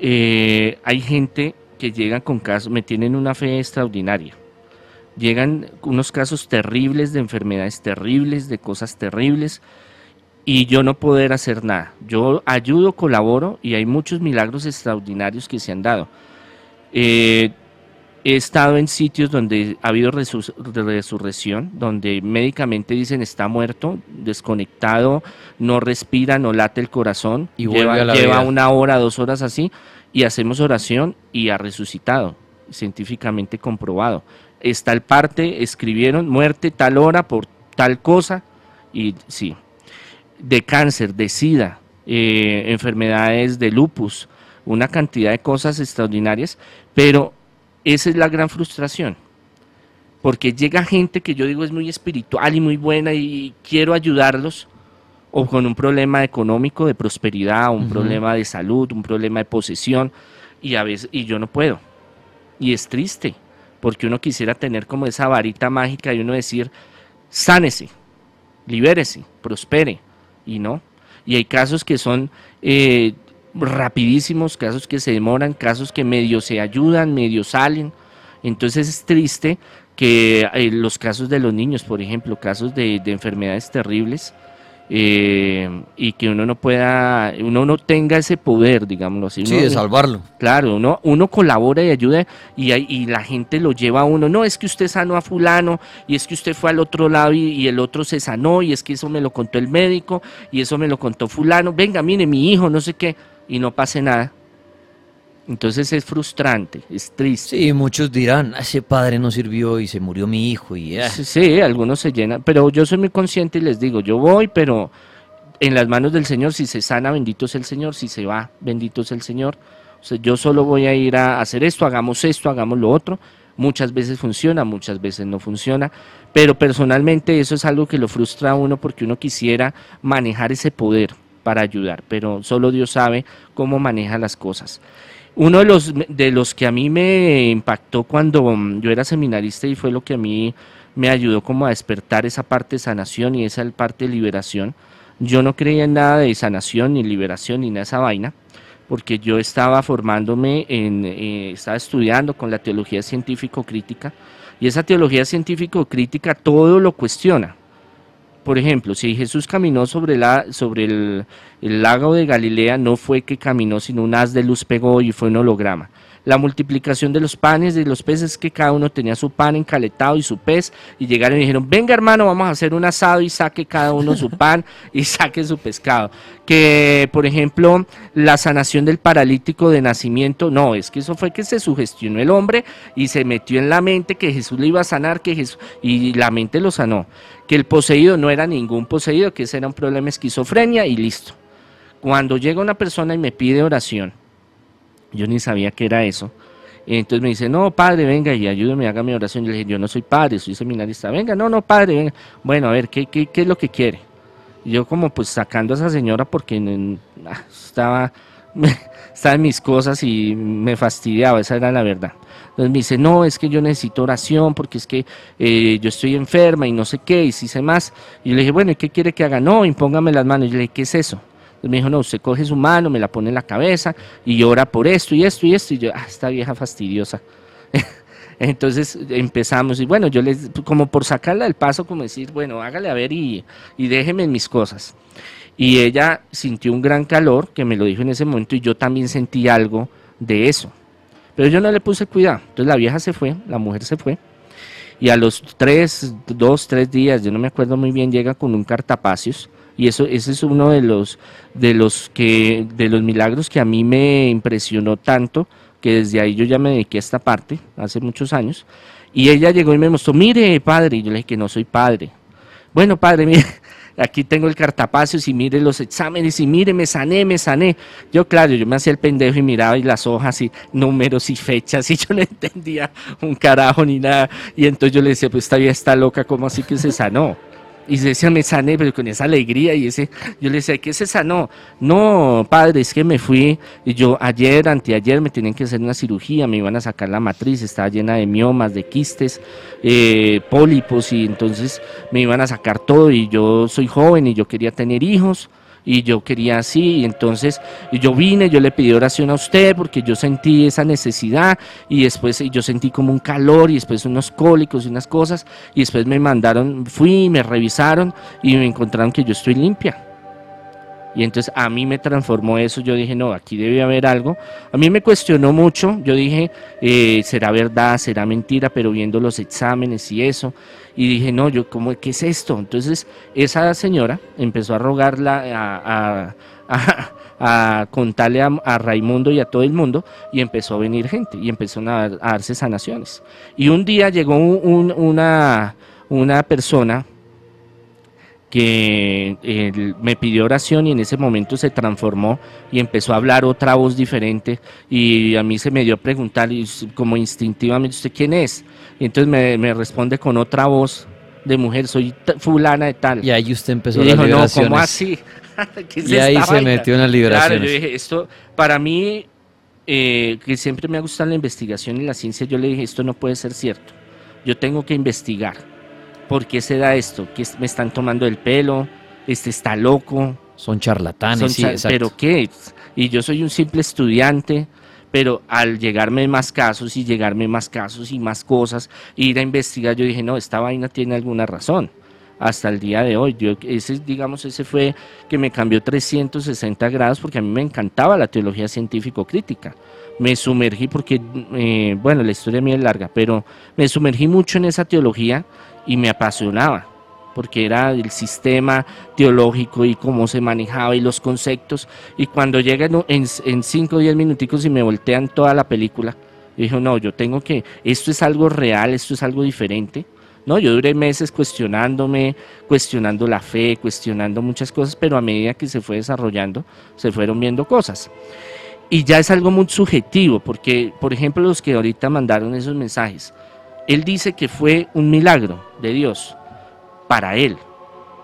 eh, hay gente que llega con casos, me tienen una fe extraordinaria, Llegan unos casos terribles de enfermedades terribles, de cosas terribles, y yo no poder hacer nada. Yo ayudo, colaboro y hay muchos milagros extraordinarios que se han dado. Eh, he estado en sitios donde ha habido resurrección, donde médicamente dicen está muerto, desconectado, no respira, no late el corazón, y lleva, lleva una hora, dos horas así, y hacemos oración y ha resucitado, científicamente comprobado. Está el parte, escribieron muerte tal hora por tal cosa, y sí, de cáncer, de sida, eh, enfermedades de lupus, una cantidad de cosas extraordinarias, pero esa es la gran frustración. Porque llega gente que yo digo es muy espiritual y muy buena y quiero ayudarlos, o con un problema económico, de prosperidad, un problema de salud, un problema de posesión, y a veces, y yo no puedo. Y es triste, porque uno quisiera tener como esa varita mágica y uno decir, sánese, libérese, prospere y no. Y hay casos que son eh, rapidísimos, casos que se demoran, casos que medio se ayudan, medio salen. Entonces es triste que eh, los casos de los niños, por ejemplo, casos de enfermedades terribles, eh, y que uno no pueda, uno no tenga ese poder, digámoslo así. sí, de salvarlo. Claro, uno, uno colabora y ayuda y, y, la gente lo lleva a uno, no, es que usted sanó a fulano y es que usted fue al otro lado y, y, el otro se sanó y es que eso me lo contó el médico y eso me lo contó fulano, venga, mire, mi hijo, no sé qué, y no pase nada. Entonces es frustrante, es triste. Sí, muchos dirán, ese padre no sirvió y se murió mi hijo. y sí, algunos se llenan, pero yo soy muy consciente y les digo, yo voy, pero en las manos del Señor, si se sana, bendito es el Señor, si se va, bendito es el Señor. O sea, yo solo voy a ir a hacer esto, hagamos esto, hagamos lo otro. Muchas veces funciona, muchas veces no funciona, pero personalmente eso es algo que lo frustra a uno porque uno quisiera manejar ese poder para ayudar, pero solo Dios sabe cómo maneja las cosas. Uno de los, de los que a mí me impactó cuando mm, yo era seminarista y fue lo que a mí me ayudó como a despertar esa parte de sanación y esa parte de liberación. Yo no creía en nada de sanación ni liberación ni nada de esa vaina, porque yo estaba formándome, en, eh, estaba estudiando con la teología científico-crítica, y esa teología científico-crítica todo lo cuestiona. Por ejemplo, si Jesús caminó sobre, la, sobre el, el lago de Galilea, no fue que caminó, sino un haz de luz pegó y fue un holograma la multiplicación de los panes y los peces, que cada uno tenía su pan encaletado y su pez, y llegaron y dijeron, venga hermano, vamos a hacer un asado y saque cada uno su pan y saque su pescado. Que, por ejemplo, la sanación del paralítico de nacimiento, no, es que eso fue que se sugestionó el hombre y se metió en la mente que Jesús le iba a sanar, que Jesús, y la mente lo sanó. Que el poseído no era ningún poseído, que ese era un problema de esquizofrenia y listo. Cuando llega una persona y me pide oración, yo ni sabía que era eso. Entonces me dice, no, padre, venga y ayúdeme, haga mi oración. Y le dije, yo no soy padre, soy seminarista. Venga, no, no, padre, venga. Bueno, a ver, ¿qué, qué, qué es lo que quiere? Y yo como pues sacando a esa señora porque ah, estaba, estaba en mis cosas y me fastidiaba, esa era la verdad. Entonces me dice, no, es que yo necesito oración porque es que eh, yo estoy enferma y no sé qué, y si sé más. Y le dije, bueno, ¿y qué quiere que haga? No, impóngame las manos. Y le dije, ¿qué es eso? Me dijo, no, usted coge su mano, me la pone en la cabeza y ora por esto y esto y esto. Y yo, ah, esta vieja fastidiosa. Entonces empezamos y bueno, yo les, como por sacarla del paso, como decir, bueno, hágale a ver y, y déjeme en mis cosas. Y ella sintió un gran calor, que me lo dijo en ese momento, y yo también sentí algo de eso. Pero yo no le puse cuidado. Entonces la vieja se fue, la mujer se fue, y a los tres, dos, tres días, yo no me acuerdo muy bien, llega con un cartapacios y eso ese es uno de los de los que de los milagros que a mí me impresionó tanto que desde ahí yo ya me dediqué a esta parte hace muchos años y ella llegó y me mostró mire padre y yo le dije que no soy padre bueno padre mire aquí tengo el cartapacios y mire los exámenes y mire, me sané, me sané. Yo, claro, yo me hacía el pendejo y miraba y las hojas y números y fechas y yo no entendía un carajo ni nada. Y entonces yo le decía, pues esta vida está loca, ¿cómo así que se sanó? Y decía, me sané, pero con esa alegría. Y ese, yo le decía, ¿qué se sanó? No, padre, es que me fui. Y yo, ayer, anteayer, me tenían que hacer una cirugía, me iban a sacar la matriz, estaba llena de miomas, de quistes, eh, pólipos, y entonces me iban a sacar todo. Y yo soy joven y yo quería tener hijos. Y yo quería así, y entonces yo vine, yo le pedí oración a usted porque yo sentí esa necesidad y después yo sentí como un calor y después unos cólicos y unas cosas y después me mandaron, fui, me revisaron y me encontraron que yo estoy limpia. Y entonces a mí me transformó eso, yo dije, no, aquí debe haber algo. A mí me cuestionó mucho, yo dije, eh, será verdad, será mentira, pero viendo los exámenes y eso, y dije, no, yo, ¿cómo, ¿qué es esto? Entonces esa señora empezó a rogarla, a, contarle a, Raimundo y a todo el mundo, y empezó a venir gente, y empezó a, darse sanaciones. Y un día llegó una, una persona, que me pidió oración y en ese momento se transformó y empezó a hablar otra voz diferente y a mí se me dio a preguntar y como instintivamente, ¿usted quién es? Y entonces me, responde con otra voz de mujer, soy fulana de tal. Y ahí usted empezó a las No, ¿cómo así? y ahí se metió en las liberaciones. Claro, yo dije, esto, para mí, eh, que siempre me ha gustado la investigación y la ciencia, yo le dije, esto no puede ser cierto. Yo tengo que investigar ¿por qué se da esto? Que me están tomando el pelo, este está loco. Son charlatanes, sí, Pero qué, y yo soy un simple estudiante, pero al llegarme más casos y llegarme más casos y más cosas, ir a investigar, yo dije, no, esta vaina tiene alguna razón. Hasta el día de hoy, yo, ese, digamos, ese fue que me cambió 360 grados porque a mí me encantaba la teología científico-crítica me sumergí porque, eh, bueno, la historia mía es larga, pero me sumergí mucho en esa teología y me apasionaba, porque era el sistema teológico y cómo se manejaba y los conceptos. Y cuando llegan en 5 o 10 minuticos y me voltean toda la película, dije, no, yo tengo que, esto es algo real, esto es algo diferente. No, yo duré meses cuestionándome, cuestionando la fe, cuestionando muchas cosas, pero a medida que se fue desarrollando, se fueron viendo cosas. Y ya es algo muy subjetivo, porque, por ejemplo, los que ahorita mandaron esos mensajes, él dice que fue un milagro de Dios para él,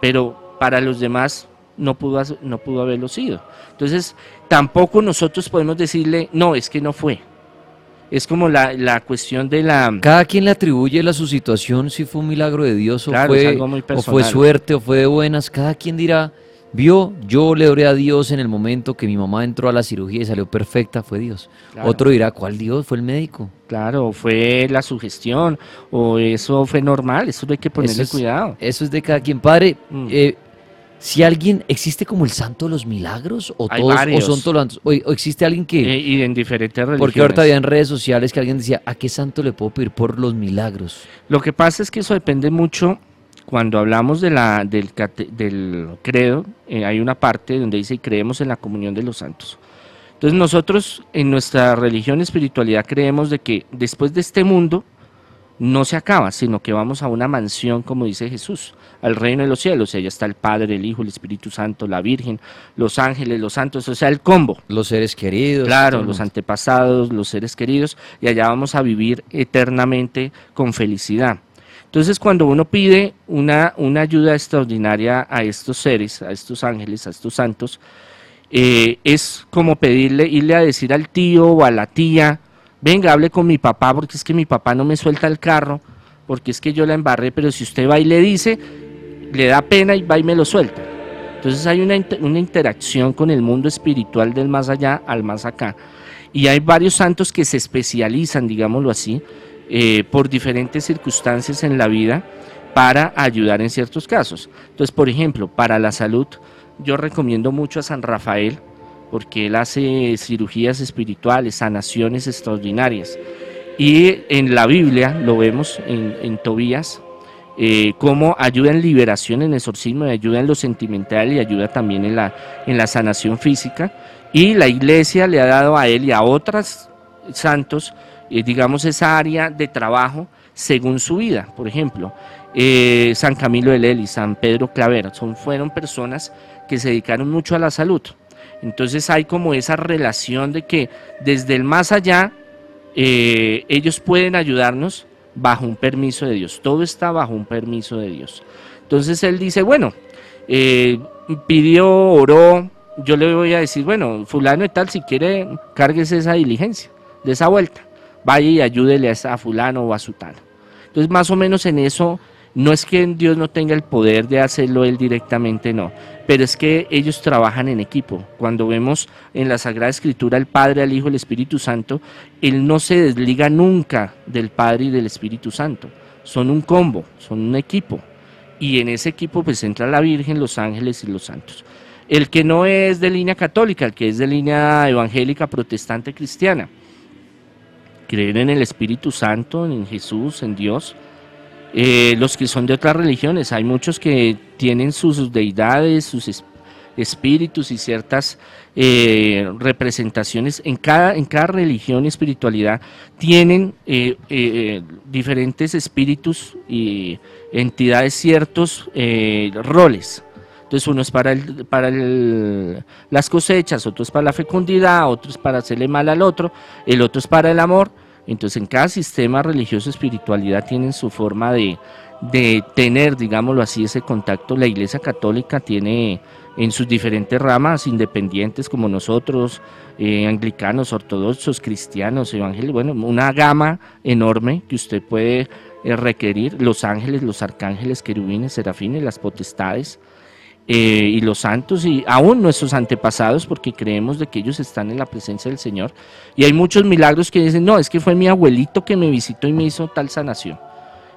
pero para los demás no pudo, no pudo haberlo sido. Entonces, tampoco nosotros podemos decirle, no, es que no fue. Es como la, cuestión de la... Cada quien le atribuye a su situación si fue un milagro de Dios o, fue, o fue suerte o fue de buenas. Cada quien dirá, Vio, yo le oré a Dios en el momento que mi mamá entró a la cirugía y salió perfecta, fue Dios. Otro dirá, ¿cuál Dios? Fue el médico. Claro, fue la sugestión, o eso fue normal, eso hay que ponerle cuidado. Eso es de cada quien. Padre, mm. eh, si alguien, ¿existe como el santo de los milagros? ¿O, todos, o son todos o, existe alguien que... Eh, y en diferentes religiones. Porque ahorita había en redes sociales que alguien decía, ¿a qué santo le puedo pedir por los milagros? Lo que pasa es que eso depende mucho cuando hablamos de la, del, del credo, eh, hay una parte donde dice creemos en la comunión de los santos. Entonces nosotros en nuestra religión y espiritualidad creemos de que después de este mundo no se acaba, sino que vamos a una mansión, como dice Jesús, al reino de los cielos. Allá está el Padre, el Hijo, el Espíritu Santo, la Virgen, los ángeles, los santos, o sea, el combo. Los seres queridos. Claro, los antepasados, los seres queridos, y allá vamos a vivir eternamente con felicidad. Entonces, cuando uno pide una, una ayuda extraordinaria a estos seres, a estos ángeles, a estos santos, eh, es como pedirle, irle a decir al tío o a la tía, venga, hable con mi papá, porque es que mi papá no me suelta el carro, porque es que yo la embarré, pero si usted va y le dice, le da pena y va y me lo suelta. Entonces hay una, una interacción con el mundo espiritual del más allá al más acá. Y hay varios santos que se especializan, digámoslo así, eh, por diferentes circunstancias en la vida para ayudar en ciertos casos. Entonces, por ejemplo, para la salud, yo recomiendo mucho a San Rafael porque él hace cirugías espirituales, sanaciones extraordinarias. Y en la Biblia lo vemos en, Tobías, eh, como ayuda en liberación, en exorcismo, ayuda en lo sentimental y ayuda también en la, en la sanación física. Y la iglesia le ha dado a él y a otros santos eh, digamos, esa área de trabajo según su vida. Por ejemplo, eh, San Camilo de Lely, San Pedro Clavera, son, fueron personas que se dedicaron mucho a la salud. Entonces hay como esa relación de que desde el más allá eh, ellos pueden ayudarnos bajo un permiso de Dios. Todo está bajo un permiso de Dios. Entonces él dice, bueno, pidió, oró, yo le voy a decir, bueno, fulano y tal, si quiere, cárguese esa diligencia, de esa vuelta vaya y ayúdele a, fulano o a sutano. Entonces, más o menos en eso, no es que Dios no tenga el poder de hacerlo él directamente, no, pero es que ellos trabajan en equipo. Cuando vemos en la Sagrada Escritura al Padre, al Hijo, al Espíritu Santo, Él no se desliga nunca del Padre y del Espíritu Santo. Son un combo, son un equipo. Y en ese equipo pues entra la Virgen, los ángeles y los santos. El que no es de línea católica, el que es de línea evangélica, protestante, cristiana. Creer en el Espíritu Santo, en Jesús, en Dios eh, los que son de otras religiones. Hay muchos que tienen sus deidades, sus espíritus y ciertas eh, representaciones. En cada, en cada religión y espiritualidad tienen eh, diferentes espíritus y entidades, ciertos roles. Entonces uno es para, el, para las cosechas, otro es para la fecundidad, otro es para hacerle mal al otro, el otro es para el amor. Entonces en cada sistema religioso espiritualidad tienen su forma de, tener, digámoslo así, ese contacto. La Iglesia Católica tiene en sus diferentes ramas independientes como nosotros, eh, anglicanos, ortodoxos, cristianos, evangélicos, bueno, una gama enorme que usted puede eh, requerir, los ángeles, los arcángeles, querubines, serafines, las potestades, eh, y los santos y aún nuestros antepasados porque creemos de que ellos están en la presencia del Señor. Y hay muchos milagros que dicen, no, es que fue mi abuelito que me visitó y me hizo tal sanación.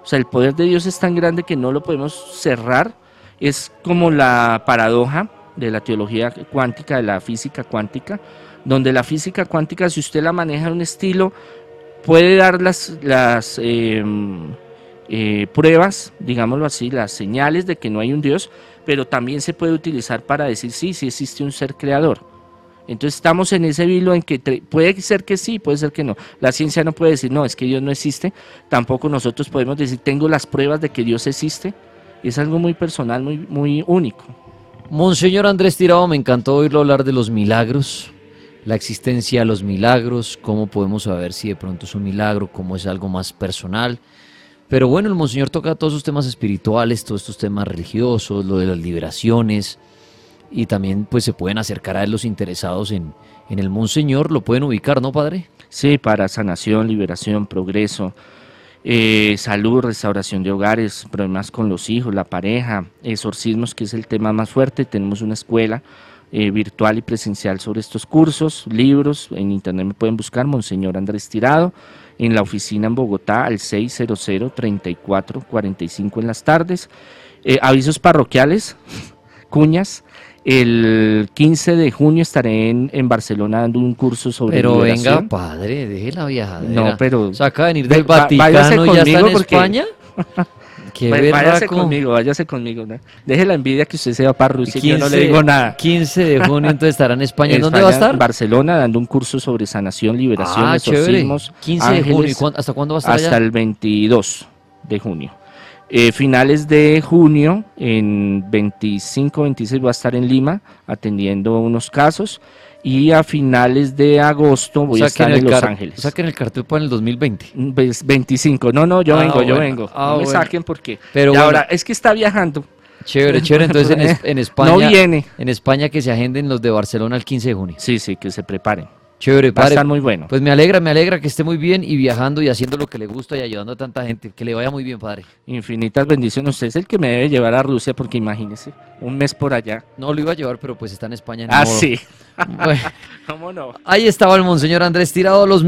O sea, el poder de Dios es tan grande que no lo podemos cerrar. Es como la paradoja de la teología cuántica, de la física cuántica, donde la física cuántica, si usted la maneja en un estilo, puede dar las, las em, eh, pruebas, digámoslo así, las señales de que no hay un Dios, pero también se puede utilizar para decir sí, sí existe un ser creador. Entonces estamos en ese vilo en que puede ser que sí, puede ser que no. La ciencia no puede decir, no, es que Dios no existe. Tampoco nosotros podemos decir, tengo las pruebas de que Dios existe. Es algo muy personal, muy, muy único. Monseñor Andrés Tirado, me encantó oírlo hablar de los milagros, la existencia de los milagros, cómo podemos saber si de pronto es un milagro, cómo es algo más personal. Pero bueno, el Monseñor toca todos esos temas espirituales, todos estos temas religiosos, lo de las liberaciones, y también pues se pueden acercar a él los interesados en, en el Monseñor, lo pueden ubicar, ¿no, Padre? Sí, para sanación, liberación, progreso, eh, salud, restauración de hogares, problemas con los hijos, la pareja, exorcismos, que es el tema más fuerte. Tenemos una escuela eh, virtual y presencial sobre estos cursos, libros, en internet me pueden buscar, Monseñor Andrés Tirado en la oficina en Bogotá al 600-3445 en las tardes. Eh, avisos parroquiales, cuñas. El 15 de junio estaré en, Barcelona dando un curso sobre Pero venga, padre, deje la viajadera. No, pero... O sea, venir del Vaticano y ya está en España. váyase conmigo, váyase conmigo. Deje la envidia que usted se va para Rusia 15, yo no le digo nada. 15 de junio entonces estará en España. ¿Dónde va a estar? En Barcelona dando un curso sobre sanación, liberación, ah, 15 de junio. ¿Hasta cuándo va a estar Hasta el 22 de junio. Eh, finales de junio, en 25, 26 va a estar en Lima atendiendo unos casos y a finales de agosto voy a estar en, Los Ángeles. O sea que en el cartel para el 2020. 25. No, no, yo ah, vengo, yo vengo. Ah, no me saquen porque. Pero ahora es que está viajando. Chévere, chévere. Entonces en, España. No viene. En España que se agenden los de Barcelona el 15 de junio. Sí, sí, que se preparen. Chévere, padre. A estar muy bueno. Pues me alegra, me alegra que esté muy bien y viajando y haciendo lo que le gusta y ayudando a tanta gente. Que le vaya muy bien, padre. Infinitas bendiciones. Usted es el que me debe llevar a Rusia porque imagínese, un mes por allá. No lo iba a llevar, pero pues está en España. ah, sí. ¿Cómo no? Ahí estaba el monseñor Andrés Tirado, los